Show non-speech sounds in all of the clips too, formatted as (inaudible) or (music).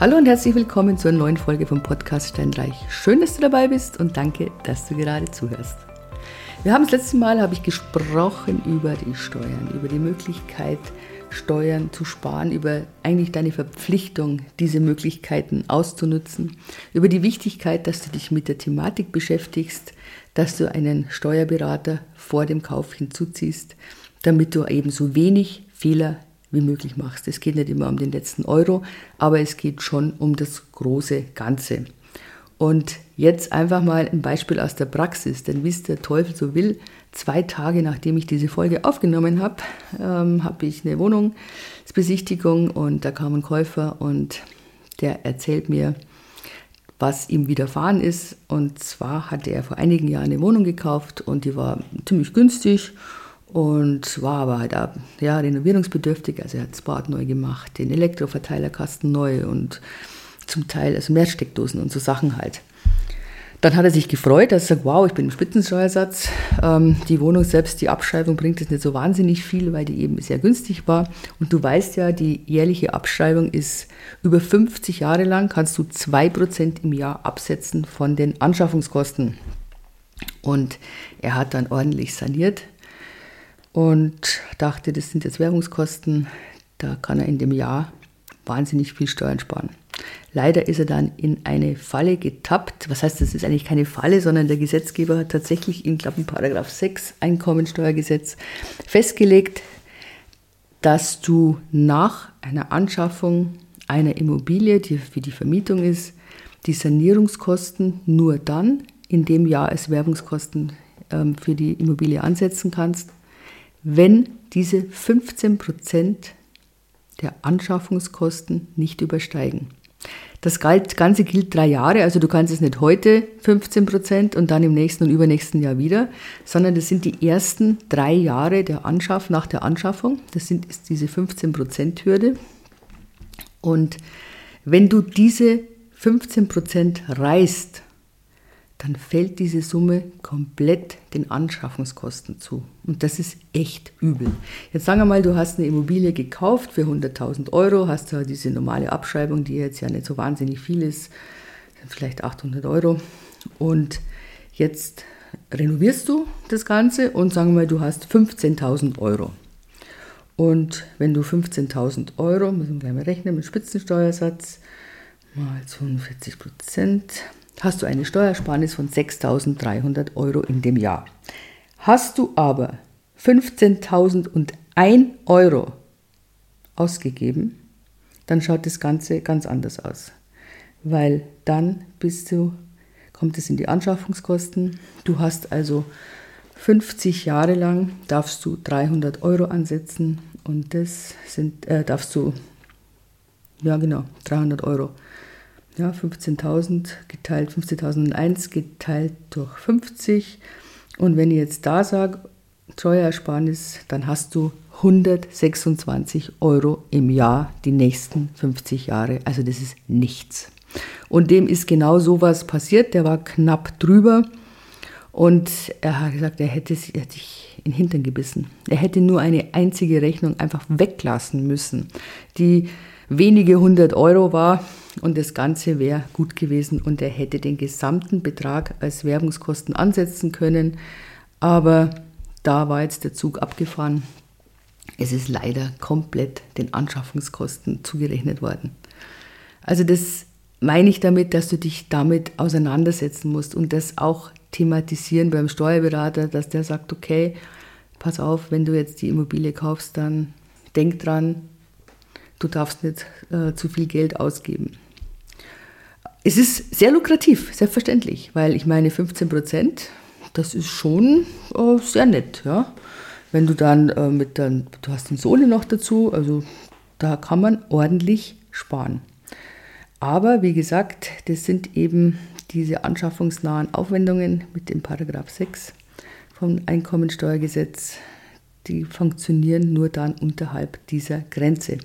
Hallo und herzlich willkommen zur neuen Folge vom Podcast Steinreich. Schön, dass du dabei bist und danke, dass du gerade zuhörst. Wir haben das letzte Mal habe ich gesprochen über die Steuern, über die Möglichkeit, Steuern zu sparen, über eigentlich deine Verpflichtung, diese Möglichkeiten auszunutzen, über die Wichtigkeit, dass du dich mit der Thematik beschäftigst, dass du einen Steuerberater vor dem Kauf hinzuziehst, damit du eben so wenig Fehler wie möglich machst. Es geht nicht immer um den letzten Euro, aber es geht schon um das große Ganze. Und jetzt einfach mal ein Beispiel aus der Praxis, denn wie es der Teufel so will, zwei Tage nachdem ich diese Folge aufgenommen habe, ähm, habe ich eine Wohnungsbesichtigung und da kam ein Käufer und der erzählt mir, was ihm widerfahren ist. Und zwar hatte er vor einigen Jahren eine Wohnung gekauft und die war ziemlich günstig und war aber auch, ja, renovierungsbedürftig. Also er hat das Bad neu gemacht, den Elektroverteilerkasten neu und zum Teil also Mehrsteckdosen und so Sachen halt. Dann hat er sich gefreut, dass er sagt, wow, ich bin im Spitzensteuersatz. Ähm, die Wohnung selbst, die Abschreibung bringt es nicht so wahnsinnig viel, weil die eben sehr günstig war. Und du weißt ja, die jährliche Abschreibung ist über 50 Jahre lang, kannst du 2% im Jahr absetzen von den Anschaffungskosten. Und er hat dann ordentlich saniert und dachte, das sind jetzt Werbungskosten, da kann er in dem Jahr wahnsinnig viel Steuern sparen. Leider ist er dann in eine Falle getappt. Was heißt, das ist eigentlich keine Falle, sondern der Gesetzgeber hat tatsächlich in, glaube ich, Paragraph 6 Einkommensteuergesetz festgelegt, dass du nach einer Anschaffung einer Immobilie, die für die Vermietung ist, die Sanierungskosten nur dann in dem Jahr als Werbungskosten ähm, für die Immobilie ansetzen kannst, wenn diese 15 Prozent der Anschaffungskosten nicht übersteigen. Das Ganze gilt drei Jahre, also du kannst es nicht heute 15 Prozent und dann im nächsten und übernächsten Jahr wieder, sondern das sind die ersten drei Jahre der Anschaff nach der Anschaffung. Das sind, ist diese 15 Prozent Hürde. Und wenn du diese 15 Prozent reißt, dann fällt diese Summe komplett den Anschaffungskosten zu. Und das ist echt übel. Jetzt sagen wir mal, du hast eine Immobilie gekauft für 100.000 Euro, hast da diese normale Abschreibung, die jetzt ja nicht so wahnsinnig viel ist, vielleicht 800 Euro. Und jetzt renovierst du das Ganze und sagen wir mal, du hast 15.000 Euro. Und wenn du 15.000 Euro, müssen wir gleich mal rechnen, mit Spitzensteuersatz mal 42 Prozent, hast du eine Steuersparnis von 6.300 Euro in dem Jahr. Hast du aber 15.001 Euro ausgegeben, dann schaut das Ganze ganz anders aus. Weil dann bist du, kommt es in die Anschaffungskosten. Du hast also 50 Jahre lang, darfst du 300 Euro ansetzen und das sind, äh, darfst du, ja genau, 300 Euro ja, 15.000 geteilt, 15.001 geteilt durch 50. Und wenn ich jetzt da sage, Steuersparnis, dann hast du 126 Euro im Jahr die nächsten 50 Jahre. Also das ist nichts. Und dem ist genau sowas passiert. Der war knapp drüber. Und er hat gesagt, er hätte sich in den Hintern gebissen. Er hätte nur eine einzige Rechnung einfach weglassen müssen, die wenige hundert Euro war und das Ganze wäre gut gewesen und er hätte den gesamten Betrag als Werbungskosten ansetzen können. Aber da war jetzt der Zug abgefahren. Es ist leider komplett den Anschaffungskosten zugerechnet worden. Also das meine ich damit, dass du dich damit auseinandersetzen musst und das auch thematisieren beim Steuerberater, dass der sagt, okay, pass auf, wenn du jetzt die Immobilie kaufst, dann denk dran, du darfst nicht äh, zu viel Geld ausgeben. Es ist sehr lukrativ, selbstverständlich, weil ich meine 15 Prozent, das ist schon äh, sehr nett, ja. Wenn du dann äh, mit dann, du hast den Sohle noch dazu, also da kann man ordentlich sparen. Aber wie gesagt, das sind eben diese anschaffungsnahen Aufwendungen mit dem Paragraph 6 vom Einkommensteuergesetz, die funktionieren nur dann unterhalb dieser Grenze.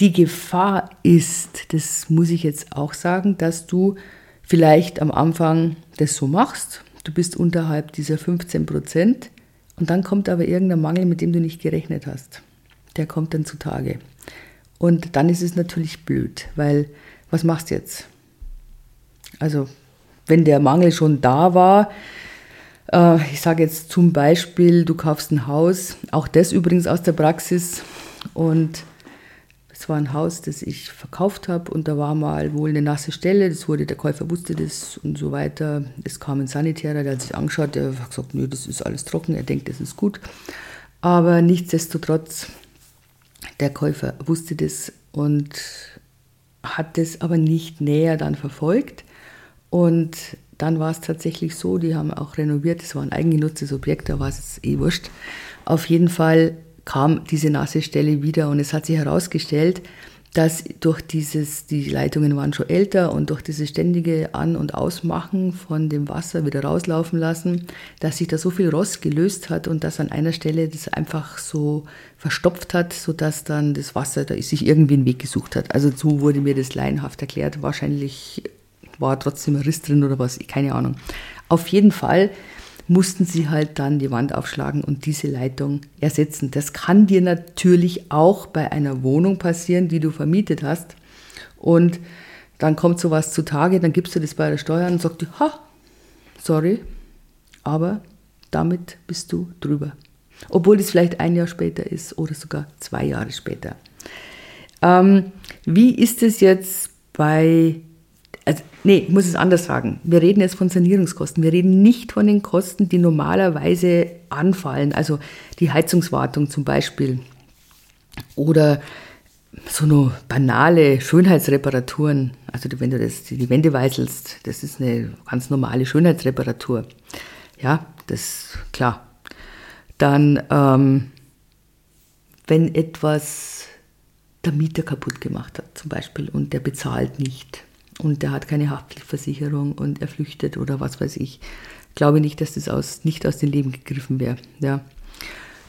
Die Gefahr ist, das muss ich jetzt auch sagen, dass du vielleicht am Anfang das so machst, du bist unterhalb dieser 15 Prozent und dann kommt aber irgendein Mangel, mit dem du nicht gerechnet hast. Der kommt dann zutage. Und dann ist es natürlich blöd, weil was machst du jetzt? Also wenn der Mangel schon da war, äh, ich sage jetzt zum Beispiel, du kaufst ein Haus, auch das übrigens aus der Praxis und es war ein Haus, das ich verkauft habe und da war mal wohl eine nasse Stelle, das wurde, der Käufer wusste das und so weiter. Es kam ein Sanitärer, der hat sich angeschaut, der hat gesagt, nö, das ist alles trocken, er denkt, das ist gut. Aber nichtsdestotrotz, der Käufer wusste das und hat das aber nicht näher dann verfolgt. Und dann war es tatsächlich so, die haben auch renoviert, es war ein eigengenutztes Objekt, da war es eh wurscht. Auf jeden Fall kam diese nasse Stelle wieder und es hat sich herausgestellt, dass durch dieses, die Leitungen waren schon älter und durch dieses ständige An- und Ausmachen von dem Wasser wieder rauslaufen lassen, dass sich da so viel Rost gelöst hat und dass an einer Stelle das einfach so verstopft hat, sodass dann das Wasser da sich irgendwie einen Weg gesucht hat. Also so wurde mir das laienhaft erklärt. Wahrscheinlich war trotzdem ein Riss drin oder was, keine Ahnung. Auf jeden Fall mussten sie halt dann die Wand aufschlagen und diese Leitung ersetzen. Das kann dir natürlich auch bei einer Wohnung passieren, die du vermietet hast. Und dann kommt sowas zutage, dann gibst du das bei der Steuer und sagst, ha, sorry, aber damit bist du drüber. Obwohl es vielleicht ein Jahr später ist oder sogar zwei Jahre später. Ähm, wie ist es jetzt bei nee, ich muss es anders sagen. Wir reden jetzt von Sanierungskosten. Wir reden nicht von den Kosten, die normalerweise anfallen. Also die Heizungswartung zum Beispiel. Oder so eine banale Schönheitsreparaturen. Also wenn du das, die Wände weißelst, das ist eine ganz normale Schönheitsreparatur. Ja, das ist klar. Dann, ähm, wenn etwas der Mieter kaputt gemacht hat, zum Beispiel, und der bezahlt nicht und der hat keine Haftpflichtversicherung und er flüchtet oder was weiß ich. Glaube nicht, dass das aus, nicht aus dem Leben gegriffen wäre. Ja.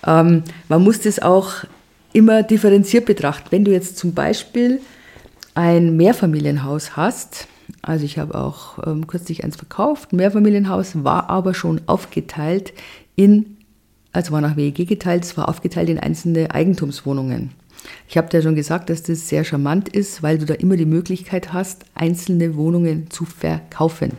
Ähm, man muss das auch immer differenziert betrachten. Wenn du jetzt zum Beispiel ein Mehrfamilienhaus hast, also ich habe auch ähm, kürzlich eins verkauft, Mehrfamilienhaus war aber schon aufgeteilt in, also war nach WEG geteilt, es war aufgeteilt in einzelne Eigentumswohnungen. Ich habe dir schon gesagt, dass das sehr charmant ist, weil du da immer die Möglichkeit hast, einzelne Wohnungen zu verkaufen.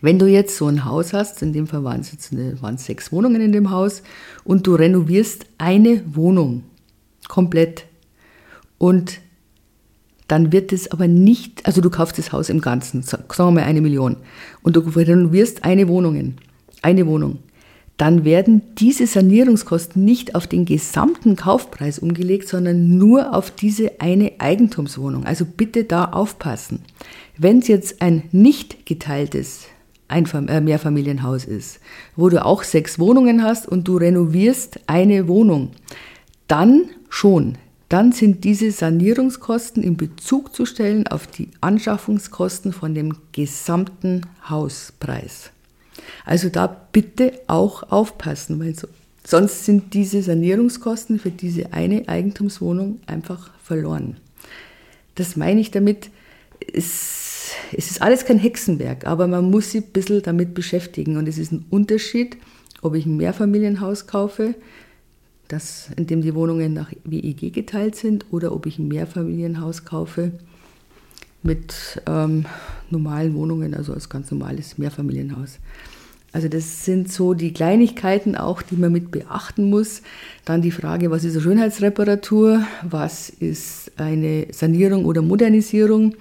Wenn du jetzt so ein Haus hast, in dem Fall waren es jetzt eine, waren sechs Wohnungen in dem Haus, und du renovierst eine Wohnung komplett und dann wird es aber nicht, also du kaufst das Haus im Ganzen, sagen wir mal eine Million, und du renovierst eine Wohnung, eine Wohnung dann werden diese Sanierungskosten nicht auf den gesamten Kaufpreis umgelegt, sondern nur auf diese eine Eigentumswohnung. Also bitte da aufpassen. Wenn es jetzt ein nicht geteiltes Einfam äh, Mehrfamilienhaus ist, wo du auch sechs Wohnungen hast und du renovierst eine Wohnung, dann schon. Dann sind diese Sanierungskosten in Bezug zu stellen auf die Anschaffungskosten von dem gesamten Hauspreis. Also da bitte auch aufpassen, weil so, sonst sind diese Sanierungskosten für diese eine Eigentumswohnung einfach verloren. Das meine ich damit, es, es ist alles kein Hexenwerk, aber man muss sich ein bisschen damit beschäftigen und es ist ein Unterschied, ob ich ein Mehrfamilienhaus kaufe, das, in dem die Wohnungen nach WEG geteilt sind, oder ob ich ein Mehrfamilienhaus kaufe mit ähm, normalen Wohnungen, also als ganz normales Mehrfamilienhaus. Also das sind so die Kleinigkeiten auch, die man mit beachten muss. Dann die Frage, was ist eine Schönheitsreparatur, was ist eine Sanierung oder Modernisierung.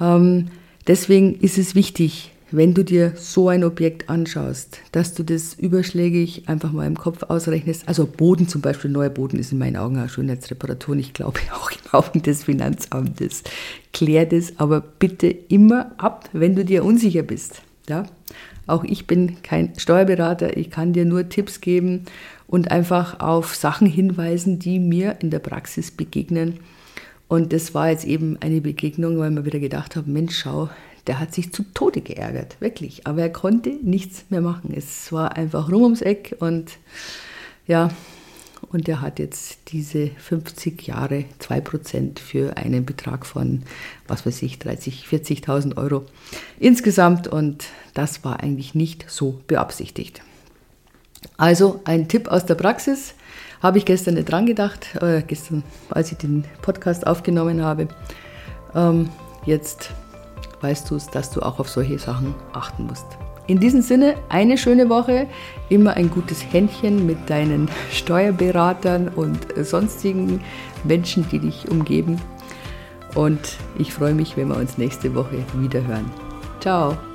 Ähm, deswegen ist es wichtig, wenn du dir so ein Objekt anschaust, dass du das überschlägig einfach mal im Kopf ausrechnest. Also Boden zum Beispiel, neuer Boden ist in meinen Augen eine Schönheitsreparatur und ich glaube (laughs) auch im Augen des Finanzamtes. Klär das aber bitte immer ab, wenn du dir unsicher bist. Ja? Auch ich bin kein Steuerberater, ich kann dir nur Tipps geben und einfach auf Sachen hinweisen, die mir in der Praxis begegnen. Und das war jetzt eben eine Begegnung, weil wir wieder gedacht haben, Mensch, schau, der hat sich zu Tode geärgert, wirklich. Aber er konnte nichts mehr machen. Es war einfach rum ums Eck und ja, und er hat jetzt diese 50 Jahre 2% für einen Betrag von, was weiß ich, 30, 40.000 Euro insgesamt und das war eigentlich nicht so beabsichtigt. Also ein Tipp aus der Praxis, habe ich gestern nicht dran gedacht, äh, gestern, als ich den Podcast aufgenommen habe. ähm, jetzt weißt du es, dass du auch auf solche Sachen achten musst. In diesem Sinne, eine schöne Woche, immer ein gutes Händchen mit deinen Steuerberatern und sonstigen Menschen, die dich umgeben. Und ich freue mich, wenn wir uns nächste Woche wieder hören. Ciao!